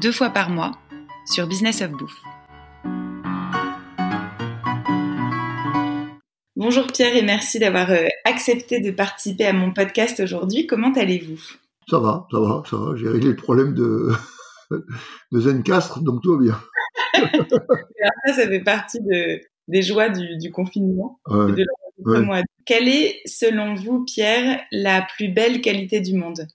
deux fois par mois sur Business of Bouffe. Bonjour Pierre et merci d'avoir euh, accepté de participer à mon podcast aujourd'hui. Comment allez-vous? Ça va, ça va, ça va. J'ai réglé le problème de, de Zencastre, donc tout va bien. ça, ça fait partie des joies du, confinement. Quelle est, selon vous, Pierre, la plus belle qualité du monde?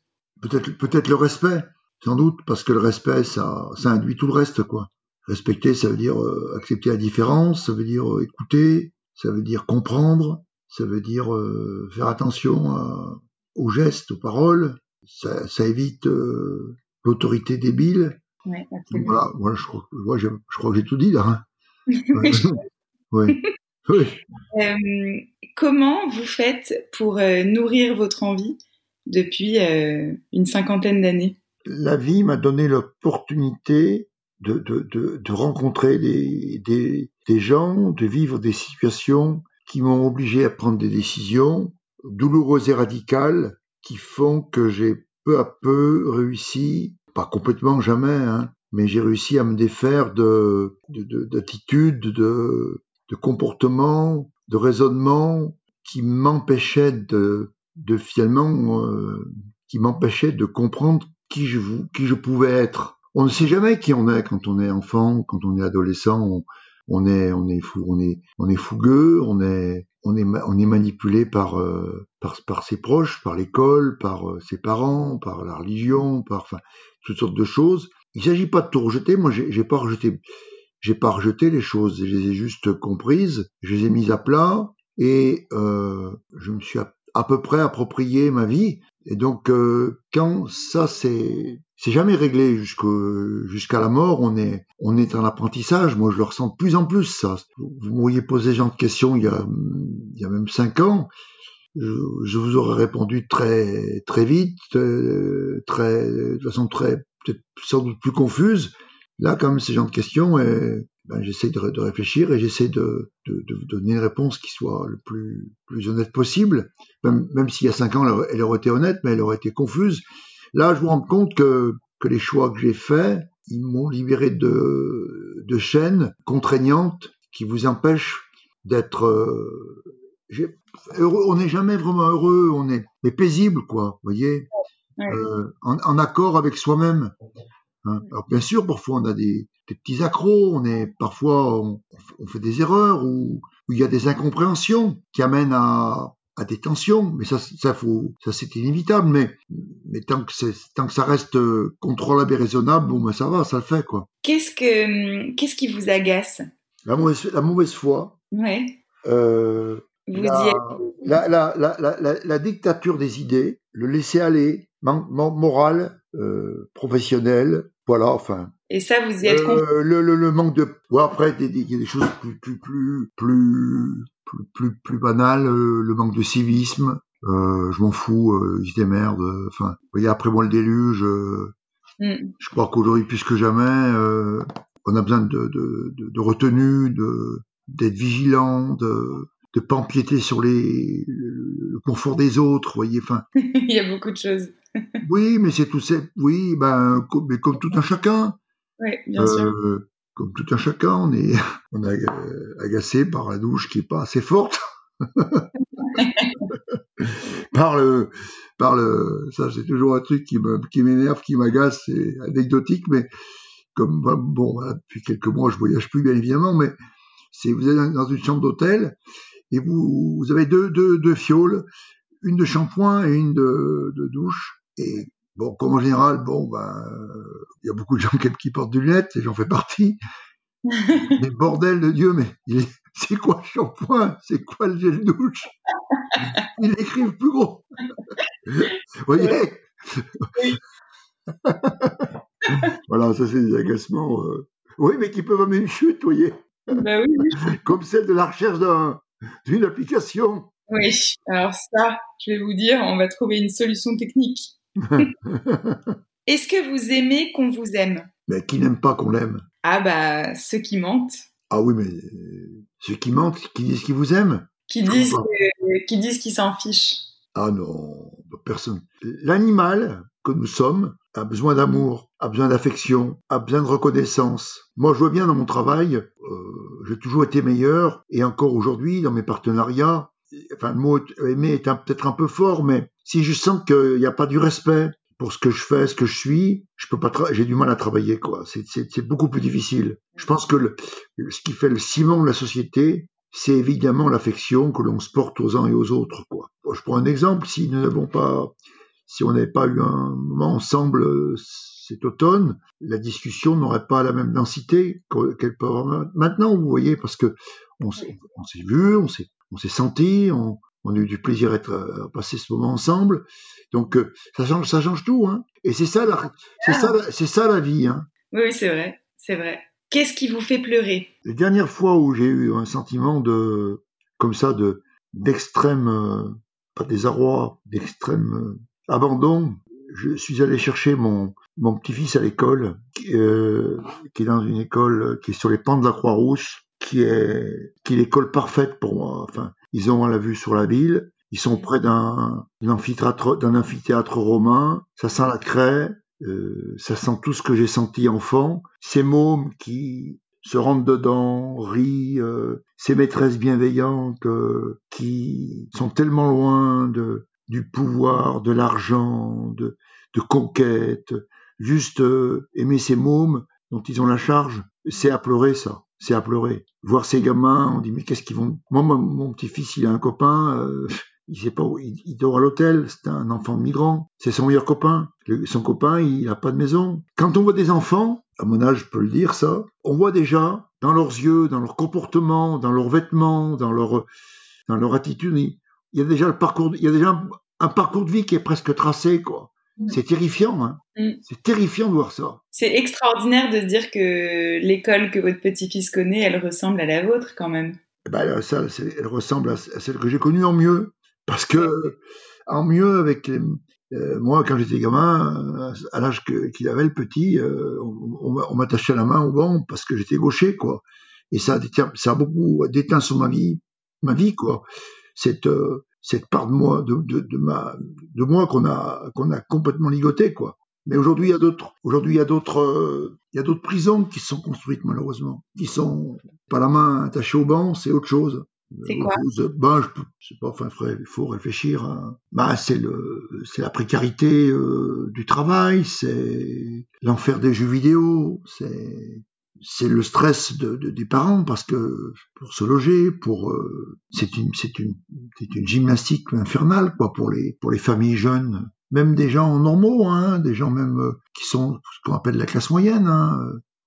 Peut-être peut-être le respect. Sans doute, parce que le respect, ça, ça induit tout le reste, quoi. Respecter, ça veut dire euh, accepter la différence, ça veut dire euh, écouter, ça veut dire comprendre, ça veut dire euh, faire attention aux gestes, aux paroles. Ça, ça évite l'autorité débile. Ouais, voilà, voilà, je crois, je, je crois que j'ai tout dit là. Hein. oui. oui. comment vous faites pour nourrir votre envie depuis une cinquantaine d'années? La vie m'a donné l'opportunité de, de, de, de, rencontrer des, des, des, gens, de vivre des situations qui m'ont obligé à prendre des décisions douloureuses et radicales qui font que j'ai peu à peu réussi, pas complètement jamais, hein, mais j'ai réussi à me défaire de d'attitudes, de, de, comportements, de raisonnements qui m'empêchaient de, de finalement, euh, qui m'empêchaient de comprendre qui je, pouvais être. On ne sait jamais qui on est quand on est enfant, quand on est adolescent. On, est, on est fou, on est, on est fougueux, on est, manipulé par, euh, par, ses proches, par l'école, par euh, ses parents, par la religion, par, toutes sortes de choses. Il s'agit pas de tout rejeter. Moi, j'ai pas rejeté, j'ai pas rejeté les choses. Je les ai juste comprises, je les ai mises à plat et euh, je me suis à peu près approprié ma vie. Et donc, euh, quand ça, c'est c'est jamais réglé jusqu'à la mort, on est, on est en apprentissage. Moi, je le ressens de plus en plus, ça. Vous m'auriez posé ce genre de questions il y a, il y a même cinq ans. Je, je vous aurais répondu très, très vite, euh, très, de façon très, sans doute plus confuse. Là, quand même, ces genres de questions, et, ben, j'essaie de, de, réfléchir et j'essaie de, de, de, donner une réponse qui soit le plus, plus honnête possible. Même, même s'il y a cinq ans, elle, aurait été honnête, mais elle aurait été confuse. Là, je me rends compte que, que les choix que j'ai faits, ils m'ont libéré de, de chaînes contraignantes qui vous empêchent d'être euh, heureux. On n'est jamais vraiment heureux, on est mais paisible, quoi. Vous voyez, euh, en, en, accord avec soi-même. Hein. Alors bien sûr, parfois on a des, des petits accros, on est parfois on, fait des erreurs ou, il y a des incompréhensions qui amènent à, à des tensions, mais ça, ça faut, ça c'est inévitable. Mais, mais tant que c'est, tant que ça reste euh, contrôlable et raisonnable, bon, ben ça va, ça le fait quoi. Qu'est-ce que, qu'est-ce qui vous agace? La mauvaise, la mauvaise foi. Ouais. Euh, vous la, la, la, la, la, dictature des idées, le laisser aller, moral, euh, professionnel, voilà, enfin. Et ça, vous y êtes euh, le, le, le, manque de. Ouais, après, il y a des choses plus plus plus plus plus plus, plus banales. Euh, le manque de civisme. Euh, je m'en fous. Euh, ils se démerdent. Enfin, vous voyez, après moi le déluge. Mm. Je crois qu'aujourd'hui plus que jamais, on a besoin de de, de, de retenue, de d'être vigilant, de de pas empiéter sur les le, confort des autres. Vous voyez, enfin. il y a beaucoup de choses. Oui, mais c'est tout ça. Oui, ben, comme, mais comme tout un chacun. Oui, bien sûr. Euh, comme tout un chacun, on est, on est agacé par la douche qui est pas assez forte. par le, par le, ça c'est toujours un truc qui qui m'énerve, qui m'agace, c'est anecdotique, mais comme bon, depuis quelques mois je voyage plus bien évidemment, mais c'est vous êtes dans une chambre d'hôtel et vous, vous avez deux, deux, deux fioles, une de shampoing et une de, de douche. Et bon, comme en général, bon, ben, il y a beaucoup de gens qui, portent des lunettes, et j'en fais partie. mais bordel de Dieu, mais c'est quoi le shampoing? C'est quoi le gel douche? Ils l'écrivent plus gros. Vous voyez? Voilà. Ça c'est des agacements. Euh, oui, mais qui peuvent amener une chute, vous voyez. Bah oui, oui. Comme celle de la recherche d'une application. Oui, alors ça, je vais vous dire, on va trouver une solution technique. Est-ce que vous aimez qu'on vous aime? Mais qui n'aime pas qu'on l'aime? Ah bah, ceux qui mentent. Ah oui, mais euh, ceux qui mentent, qui disent qu'ils vous aiment? Qui disent, qui disent qu'ils s'en fichent. Ah non, personne. L'animal que nous sommes a besoin d'amour, a besoin d'affection, a besoin de reconnaissance. Moi, je vois bien dans mon travail, euh, j'ai toujours été meilleur, et encore aujourd'hui, dans mes partenariats, enfin, le mot aimer est peut-être un peu fort, mais si je sens qu'il n'y a pas du respect pour ce que je fais, ce que je suis, je peux pas, j'ai du mal à travailler, quoi. C'est beaucoup plus difficile. Je pense que ce qui fait le ciment de la société, c'est évidemment l'affection que l'on se porte aux uns et aux autres, quoi. Je prends un exemple, si nous n'avons pas, si on n'avait pas eu un moment ensemble cet automne, la discussion n'aurait pas la même densité qu'elle peut avoir maintenant, vous voyez, parce que on s'est vu, on s'est on s'est senti, on, on, a eu du plaisir à, être, passer ce moment ensemble. Donc euh, ça change, ça change tout, hein. Et c'est ça, la, c'est ça, c'est ça la vie, hein. Oui, c'est vrai, c'est vrai. Qu'est-ce qui vous fait pleurer? Les dernières fois où j'ai eu un sentiment de, comme ça, de d'extrême, euh, pas désarroi, d'extrême euh, abandon, je suis allé chercher mon mon petit-fils à l'école, euh, qui est dans une école qui est sur les pans de la Croix-Rousse qui est, qui est l'école parfaite pour moi. Enfin, ils ont la vue sur la ville. Ils sont près d'un amphithéâtre, amphithéâtre romain. Ça sent la craie. Euh, ça sent tout ce que j'ai senti enfant. Ces mômes qui se rentrent dedans, rient, euh, ces maîtresses bienveillantes euh, qui sont tellement loin de, du pouvoir, de l'argent, de, de conquête. Juste euh, aimer ces mômes dont ils ont la charge, c'est à pleurer ça c'est à pleurer. Voir ces gamins, on dit mais qu'est-ce qu'ils vont. Moi, mon, petit-fils, il a un copain, euh, il sait pas où, il, dort à l'hôtel. C'est un enfant migrant. C'est son meilleur copain. son copain, il n'a pas de maison. Quand on voit des enfants, à mon âge, je peux le dire ça, on voit déjà dans leurs yeux, dans leur comportement, dans leurs vêtements, dans leur dans leur attitude, il y a déjà le parcours, il y a déjà un parcours de vie qui est presque tracé, quoi. Mm. C'est terrifiant, hein mm. c'est terrifiant de voir ça. C'est extraordinaire de se dire que l'école que votre petit-fils connaît, elle ressemble à la vôtre quand même. Eh ben, ça, elle ressemble à celle que j'ai connue en mieux. Parce que, en mieux, avec euh, moi, quand j'étais gamin, à l'âge qu'il avait, le petit, euh, on, m'attachait la main au banc parce que j'étais gaucher, quoi. Et ça, ça a beaucoup déteint sur ma vie, ma vie, quoi. Cette, euh, cette part de moi, de, de, de ma, de moi qu'on a, qu'on a complètement ligoté, quoi. Mais aujourd'hui, il y a d'autres, aujourd'hui, il y a d'autres, euh, il y a d'autres prisons qui sont construites, malheureusement. Qui sont pas la main attachée au banc, c'est autre chose. C'est quoi? ben, je, sais pas, enfin, il faut réfléchir. À, bah, c'est le, c'est la précarité euh, du travail, c'est l'enfer des jeux vidéo, c'est c'est le stress de, des parents parce que pour se loger, pour euh, c'est une c'est une c'est une gymnastique infernale quoi pour les pour les familles jeunes, même des gens normaux, hein, des gens même euh, qui sont ce qu'on appelle la classe moyenne. Hein,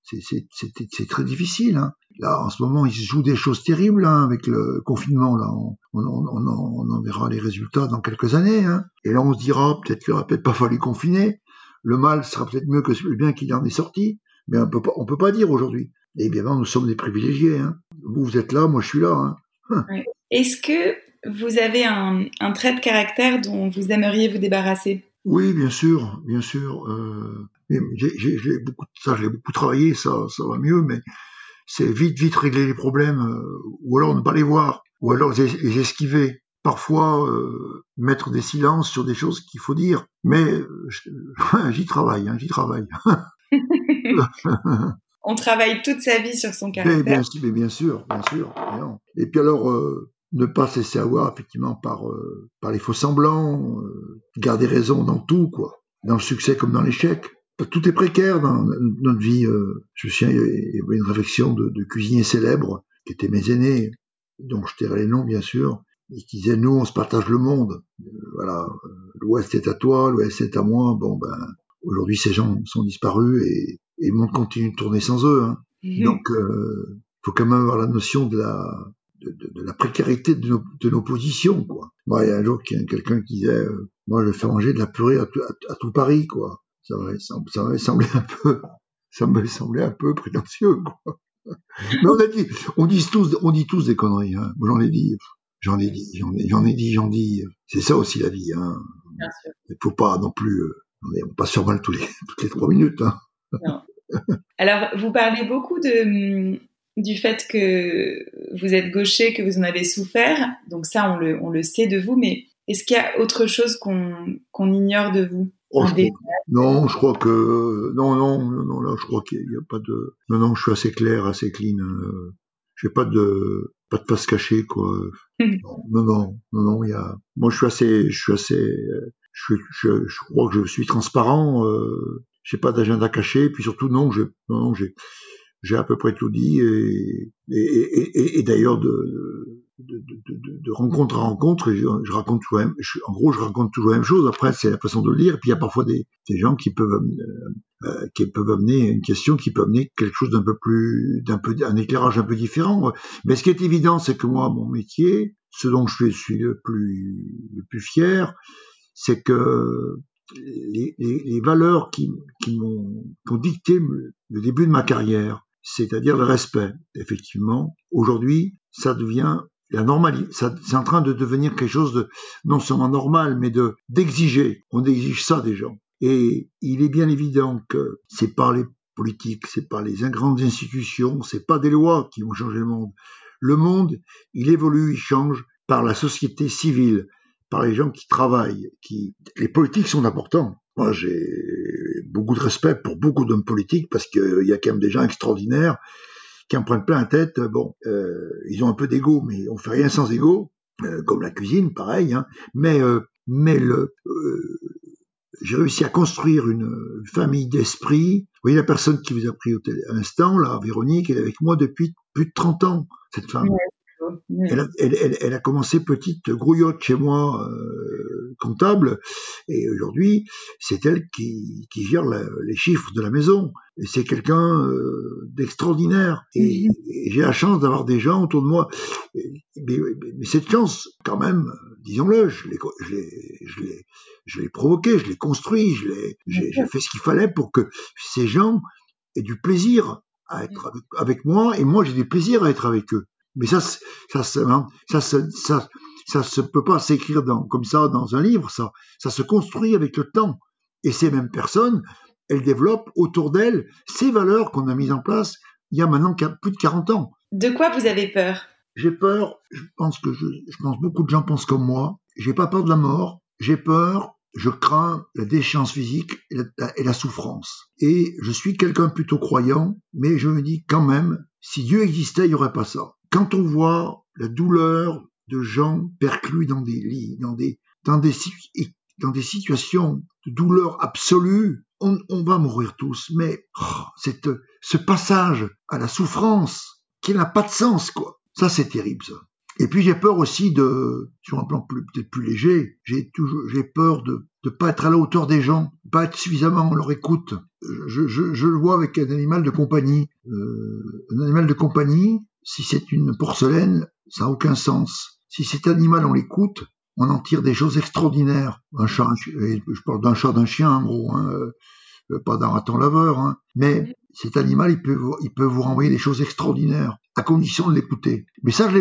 c'est très difficile. Hein. Là, en ce moment, il se joue des choses terribles hein, avec le confinement. Là, on, on, on, on, en verra les résultats dans quelques années. Hein. Et là, on se dira peut-être qu'il n'aurait peut-être pas fallu confiner. Le mal sera peut-être mieux que le bien qu'il en est sorti mais on peut pas, on peut pas dire aujourd'hui. Et bien, nous sommes des privilégiés. Hein. Vous, vous êtes là, moi, je suis là. Hein. Hein. Est-ce que vous avez un, un, trait de caractère dont vous aimeriez vous débarrasser? Oui, bien sûr, bien sûr. Euh, j'ai beaucoup, ça, j'ai beaucoup travaillé, ça, ça va mieux, mais c'est vite, vite régler les problèmes, euh, ou alors ne pas les voir, ou alors les, esquiver. Parfois, euh, mettre des silences sur des choses qu'il faut dire, mais j'y travaille, hein, j'y travaille. On travaille toute sa vie sur son caractère. Mais bien, mais bien sûr, bien sûr. Et puis alors, euh, ne pas se laisser avoir effectivement par, euh, par les faux semblants, euh, garder raison dans tout, quoi. Dans le succès comme dans l'échec. Tout est précaire dans notre vie. je me souviens, il y avait une réflexion de, de cuisiniers célèbres qui étaient mes aînés, dont je tairai les noms bien sûr, et qui disaient nous on se partage le monde. voilà, l'Ouest est à toi, l'Ouest est à moi. Bon ben Aujourd'hui, ces gens sont disparus et, et le monde continue de tourner sans eux. Hein. Donc, il euh, faut quand même avoir la notion de la, de, de, de la précarité de nos, de nos, positions. Quoi. Moi, il y a un jour quelqu'un qui disait, euh, moi, je fais manger de la purée à, à, tout Paris, quoi. Ça m'avait semblé un peu, ça me semblait un peu prétentieux, quoi. Mais on a dit, on dit tous, on dit tous des conneries. Hein. J'en ai dit, j'en ai dit, j'en ai, j'en ai dit, j'en dis. C'est ça aussi la vie. Hein. Bien sûr. Il faut pas non plus. Euh, on, passe sur mal tous les, toutes les trois minutes. Hein. Non. Alors, vous parlez beaucoup de, du fait que vous êtes gaucher, que vous en avez souffert. Donc ça, on le, on le sait de vous. Mais est-ce qu'il y a autre chose qu'on qu'on ignore de vous? Oh, non, je crois que non, non, non, là, je crois qu'il n'y a pas de. Non, non, je suis assez clair, assez clean. Euh, j'ai pas de pas de face cachée, quoi. non, non, non, non, il y a. Moi, je suis assez, je suis assez, je, je, je crois que je suis transparent. Euh, j'ai pas d'agenda caché, puis surtout non, je, non, j'ai, j'ai à peu près tout dit et et, et, et d'ailleurs de de, de, de, rencontre à rencontre, je, raconte toujours, en gros, je raconte toujours la même chose. Après, c'est la façon de le lire. Et puis, il y a parfois des, des gens qui peuvent, euh, euh, qui peuvent amener une question qui peut amener quelque chose d'un peu plus, d'un peu, un éclairage un peu différent. Mais ce qui est évident, c'est que moi, mon métier, ce dont je suis le plus, le plus fier, c'est que les, valeurs qui, qui m'ont dicté le début de ma carrière, c'est-à-dire le respect, effectivement, aujourd'hui, ça devient la normalité, c'est en train de devenir quelque chose de non seulement normal, mais de d'exiger. On exige ça des gens. Et il est bien évident que c'est par les politiques, c'est par les grandes institutions, c'est pas des lois qui vont changer le monde. Le monde, il évolue, il change par la société civile, par les gens qui travaillent, qui les politiques sont importants. Moi, j'ai beaucoup de respect pour beaucoup d'hommes politiques parce qu'il y a quand même des gens extraordinaires qui en prennent plein la tête. Bon, euh, ils ont un peu d'ego, mais on fait rien sans ego, euh, comme la cuisine, pareil. Hein. Mais, euh, mais le, j'ai réussi à construire une famille d'esprit. Vous voyez la personne qui vous a pris au à l'instant, là, Véronique, elle est avec moi depuis plus de 30 ans, cette femme. Elle, a, elle, elle, a, commencé petite grouillotte chez moi, euh, comptable, et aujourd'hui, c'est elle qui, qui gère la, les chiffres de la maison. Et c'est quelqu'un euh, d'extraordinaire. Et, et j'ai la chance d'avoir des gens autour de moi. Mais, mais, cette chance, quand même, disons-le, je l'ai, je l'ai, je l'ai, je l'ai provoqué, je l'ai construit, je l'ai, j'ai, j'ai fait ce qu'il fallait pour que ces gens aient du plaisir à être avec, avec moi, et moi j'ai du plaisir à être avec eux. Mais ça, ça, ça, ça, ça, ça, se peut pas s'écrire comme ça dans un livre, ça, ça se construit avec le temps. Et ces mêmes personnes, elles développent autour d'elles ces valeurs qu'on a mises en place il y a maintenant plus de 40 ans. De quoi vous avez peur? J'ai peur, je pense que je, je pense beaucoup de gens pensent comme moi, j'ai pas peur de la mort, j'ai peur je crains la déchéance physique et la, et la, souffrance. Et je suis quelqu'un plutôt croyant, mais je me dis quand même, si Dieu existait, il n'y aurait pas ça. Quand on voit la douleur de gens perclus dans des lits, dans des, dans des, situations de douleur absolue, on, on va mourir tous. Mais oh, ce passage à la souffrance qui n'a pas de sens, quoi. Ça, c'est terrible, ça. Et puis j'ai peur aussi de, sur un plan peut-être plus léger, j'ai toujours, j'ai peur de ne pas être à la hauteur des gens, pas être suffisamment à leur écoute. Je le vois avec un animal de compagnie. Euh, un animal de compagnie, si c'est une porcelaine, ça n'a aucun sens. Si cet animal, on l'écoute, on en tire des choses extraordinaires. Un chat, je parle d'un chat, d'un chien, en gros, hein, euh, pas d'un raton laveur, hein. mais cet animal, il peut, il peut vous renvoyer des choses extraordinaires, à condition de l'écouter. Mais ça, je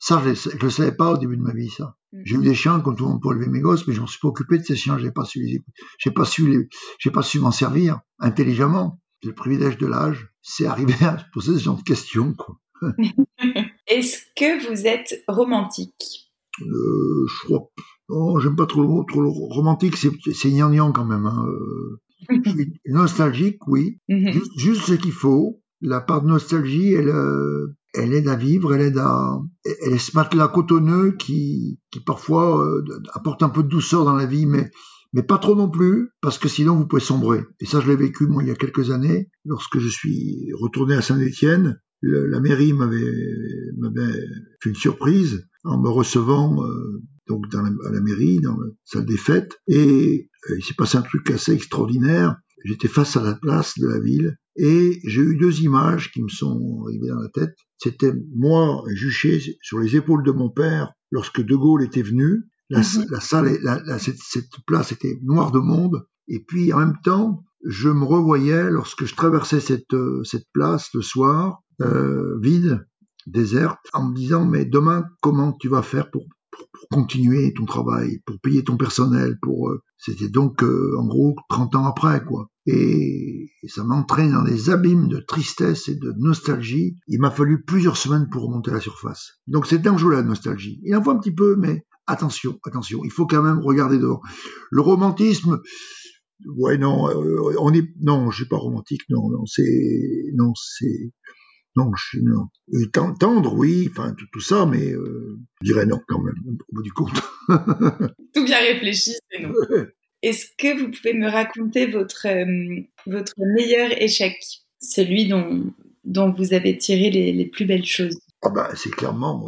ça, je ne le savais pas au début de ma vie, ça. J'ai eu des chiens comme tout le monde pour élever mes gosses, mais je m'en suis pas occupé de ces chiens. J'ai pas su j'ai pas su les, j'ai pas su m'en servir intelligemment. Le privilège de l'âge, c'est arriver à se poser ce genre de questions, quoi. Est-ce que vous êtes romantique? Euh, Je crois. Non, j'aime pas trop, trop romantique. C'est, gnangnan quand même. Hein. Euh, nostalgique, oui. Mhm. juste, juste, ce qu'il faut. La part de nostalgie, elle, euh, elle aide à vivre, elle aide à, elle est ce matelas cotonneux qui, qui parfois euh, apporte un peu de douceur dans la vie, mais, mais pas trop non plus, parce que sinon vous pouvez sombrer. Et ça, je l'ai vécu moi il y a quelques années, lorsque je suis retourné à Saint-Étienne. La mairie m'avait, fait une surprise en me recevant euh, donc dans la, à la mairie, dans la salle des fêtes, et euh, il s'est passé un truc assez extraordinaire. J'étais face à la place de la ville et j'ai eu deux images qui me sont arrivées dans la tête. C'était moi juché sur les épaules de mon père lorsque De Gaulle était venu. La, mhm. la salle, cette, cette, place était noire de monde. Et puis en même temps, je me revoyais lorsque je traversais cette, cette place le soir, euh, vide, déserte, en me disant, mais demain, comment tu vas faire pour, continuer ton travail, pour payer ton personnel, pour... Euh, c'était donc, euh, en gros, 30 ans après, quoi. Et, ça m'entraîne dans des abîmes de tristesse et de nostalgie. Il m'a fallu plusieurs semaines pour remonter à la surface. Donc c'est dangereux la nostalgie. Il en faut un petit peu, mais attention, attention, il faut quand même regarder devant. Le romantisme, ouais non, euh, on est non, je suis pas romantique, non, non, c'est non, c'est non, je suis non. tendre, oui, enfin tout, ça, mais euh, je dirais non quand même, au bout du compte. tout bien réfléchi, c'est non. Est-ce que vous pouvez me raconter votre euh, votre meilleur échec, celui dont dont vous avez tiré les, les plus belles choses Ah ben c'est clairement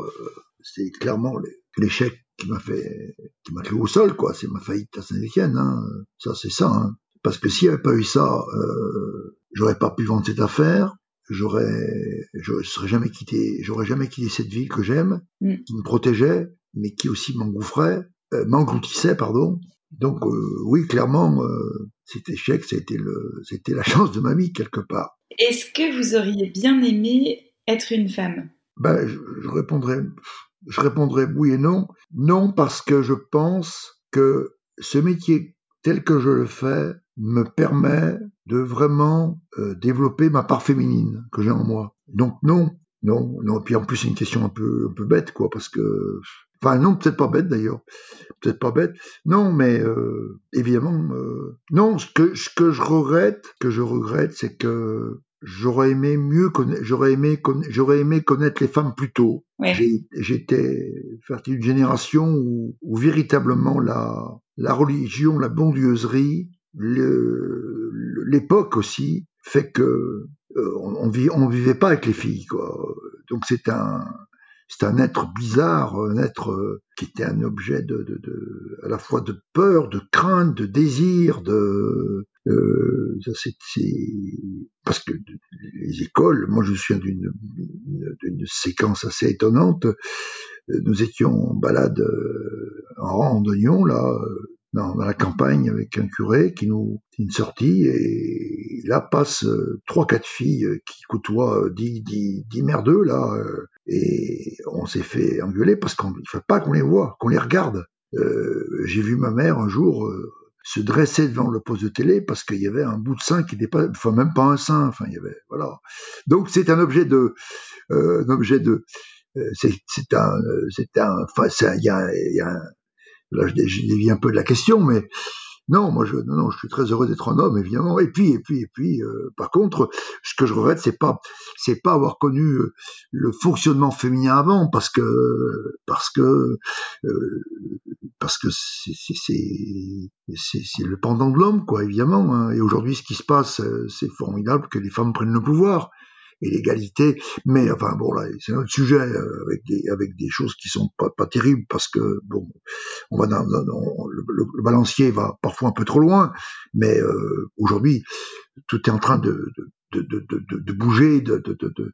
c'est clairement l'échec qui m'a fait qui m'a au sol quoi c'est ma faillite à Saint-Étienne hein. ça c'est ça hein. parce que s'il n'y avait pas eu ça euh, j'aurais pas pu vendre cette affaire j'aurais je serais jamais quitté j'aurais jamais quitté cette ville que j'aime mm. qui me protégeait mais qui aussi m'engouffrait euh, m'engloutissait pardon donc euh, oui clairement euh, cet échec c'était le c'était la chance de ma vie quelque part est-ce que vous auriez bien aimé être une femme? Ben je, je répondrais je répondrai oui et non. Non parce que je pense que ce métier tel que je le fais me permet de vraiment euh, développer ma part féminine que j'ai en moi. Donc non, non, non. Puis en plus c'est une question un peu, un peu bête quoi, parce que, enfin non, peut-être pas bête d'ailleurs, peut-être pas bête. Non, mais euh, évidemment, euh, non. Ce que, ce que je regrette, que je regrette, c'est que j'aurais aimé mieux connaître, j'aurais aimé, j'aurais aimé connaître les femmes plus tôt. J'étais partie d'une génération où, où, véritablement la, la religion, la bondieuserie, l'époque aussi fait que euh, on, on, vivait pas avec les filles quoi. Donc c'est un c'est un être bizarre, un être euh, qui était un objet de, de, de, à la fois de peur, de crainte, de désir, de euh, c'est parce que les écoles, moi je suis d'une d'une séquence assez étonnante. Nous étions en balade euh, en randonnion là dans, la campagne avec un curé qui nous une sortie et là passent trois quatre filles qui côtoient dix dix dix merdeux là et on s'est fait engueuler parce qu'il ne faut pas qu'on les voit, qu'on les regarde. Euh, J'ai vu ma mère un jour euh, se dresser devant le poste de télé parce qu'il y avait un bout de sein qui n'était pas, enfin même pas un sein, enfin il y avait, voilà. Donc c'est un objet de, euh, un objet de, euh, c'est un, c'est un, enfin il y a, y a un, là je, dévie un peu de la question, mais non, moi je, non, je suis très heureux d'être un homme, évidemment. Et puis, et puis, et puis, euh, par contre, ce que je regrette, c'est pas, c'est pas avoir connu euh, le fonctionnement féminin avant, parce que, parce que, euh, parce que c'est, le pendant de l'homme, quoi, évidemment. Hein. Et aujourd'hui, ce qui se passe, c'est formidable que les femmes prennent le pouvoir et l'égalité. Mais enfin bon là, c'est un autre sujet euh, avec des avec des choses qui sont pas, pas terribles parce que bon, on va dans, le, balancier va parfois un peu trop loin. Mais euh, aujourd'hui, tout est en train de, de de, de, de, bouger, de, de,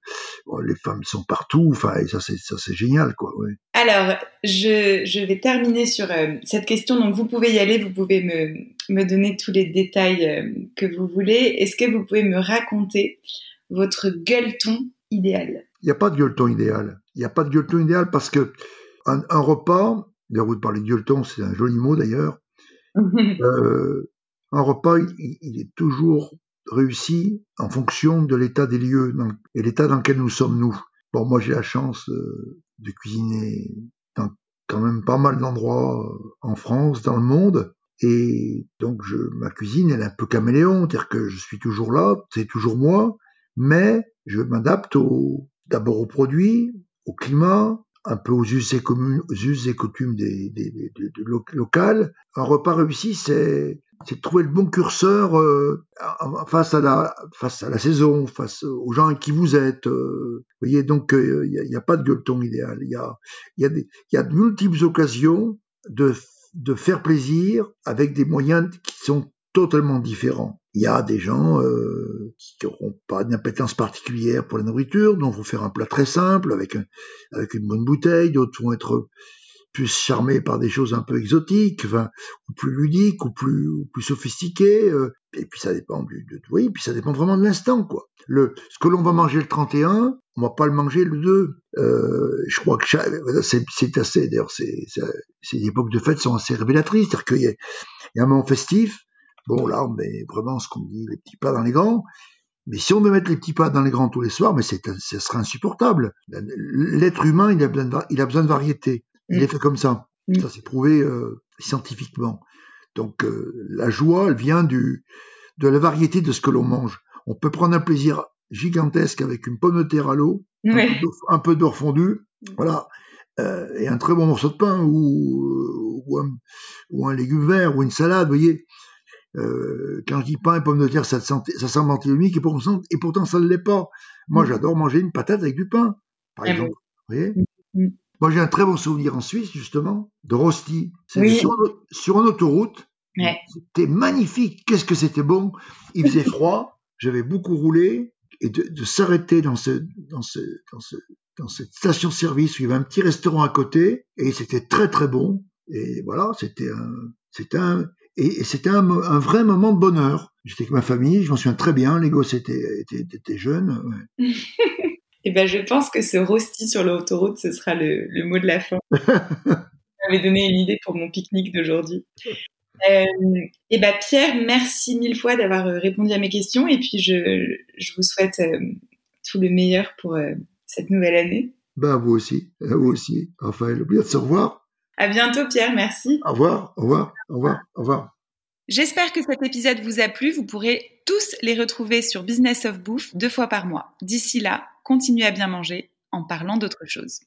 les femmes sont partout, enfin, et ça c'est ça c'est génial, quoi. Ouais. Alors, je, je vais terminer sur euh, cette question. Donc, vous pouvez y aller, vous pouvez me, me donner tous les détails que vous voulez. Est-ce que vous pouvez me raconter votre gueuleton idéal Il n'y a pas de gueuleton idéal. Il n'y a pas de gueuleton idéal parce que un, repas, d'ailleurs vous parlez de gueuleton, c'est un joli mot d'ailleurs, euh, un repas, il, est toujours réussi en fonction de l'état des lieux et l'état dans lequel nous sommes nous. Bon, moi j'ai la chance euh, de cuisiner dans quand même pas mal d'endroits euh, en France, dans le monde, et donc je, ma cuisine elle est un peu caméléon, c'est-à-dire que je suis toujours là, c'est toujours moi, mais je m'adapte d'abord aux produits, au climat, un peu aux us et, coutumes des, des, des, des, locales. Un repas réussi, c'est c'est trouver le bon curseur euh, face à la face à la saison, face aux gens avec qui vous êtes. Euh, vous voyez, donc euh, il n'y a, pas de gueuleton idéal. Il y a il y a des, y a de multiples occasions de de faire plaisir avec des moyens qui sont totalement différents. Il y a des gens euh, qui n'auront pas d'appétence particulière pour la nourriture, donc vont faire un plat très simple avec, un, avec une bonne bouteille, d'autres vont être plus charmés par des choses un peu exotiques, ou plus ludiques, ou plus, sophistiquées. Euh. et puis ça dépend du, de, oui, puis ça dépend vraiment de l'instant, quoi. Le, ce que l'on va manger le 31, on va pas le manger le 2. Euh, je crois que c'est assez, d'ailleurs, ces époques de fête sont assez révélatrices, c'est-à-dire qu'il y a un moment festif, bon là, on met vraiment ce qu'on dit, les petits pas dans les grands, mais si on veut mettre les petits pas dans les grands tous les soirs, mais c'est, ça sera insupportable. L'être humain, il a besoin de, il a besoin de variété. Il mm. est fait comme ça. Mm. Ça s'est prouvé euh, scientifiquement. Donc euh, la joie, elle vient du, de la variété de ce que l'on mange. On peut prendre un plaisir gigantesque avec une pomme de terre à l'eau, un peu d'or fondu, voilà, euh, et un très bon morceau de pain ou, ou, un, ou un légume vert ou une salade, vous voyez. Euh, quand je dis pain et pomme de terre, ça, sent, ça sent et pourtant, et pourtant ça ne l'est pas. Moi, mm. j'adore manger une patate avec du pain, par exemple. Vous voyez mm, mm. Moi, j'ai un très bon souvenir en Suisse, justement, de Rosti. sur, une autoroute. C'était magnifique. Qu'est-ce que c'était bon. Il faisait froid. J'avais beaucoup roulé. Et de, s'arrêter dans, ce, dans, ce, dans, ce, dans cette station-service où il y avait un petit restaurant à côté. Et c'était très, très bon. Et voilà, c'était un, c'était un, et, c'était un, un, vrai moment de bonheur. J'étais avec ma famille, je m'en souviens très bien, les gosses étaient, étaient, étaient jeunes. Ouais. Eh ben, je pense que ce rosti sur l'autoroute, ce sera le, le, mot de la fin. Vous m'avez donné une idée pour mon pique-nique d'aujourd'hui. Euh, eh ben, Pierre, merci mille fois d'avoir euh, répondu à mes questions et puis je, je vous souhaite euh, tout le meilleur pour euh, cette nouvelle année. Ben, vous aussi, vous aussi. Raphaël, oubliez de se revoir. À bientôt, Pierre, merci. Au revoir, au revoir, au revoir, au revoir. J'espère que cet épisode vous a plu. Vous pourrez tous les retrouver sur Business of Bouffe deux fois par mois. D'ici là, continuez à bien manger en parlant d'autre chose.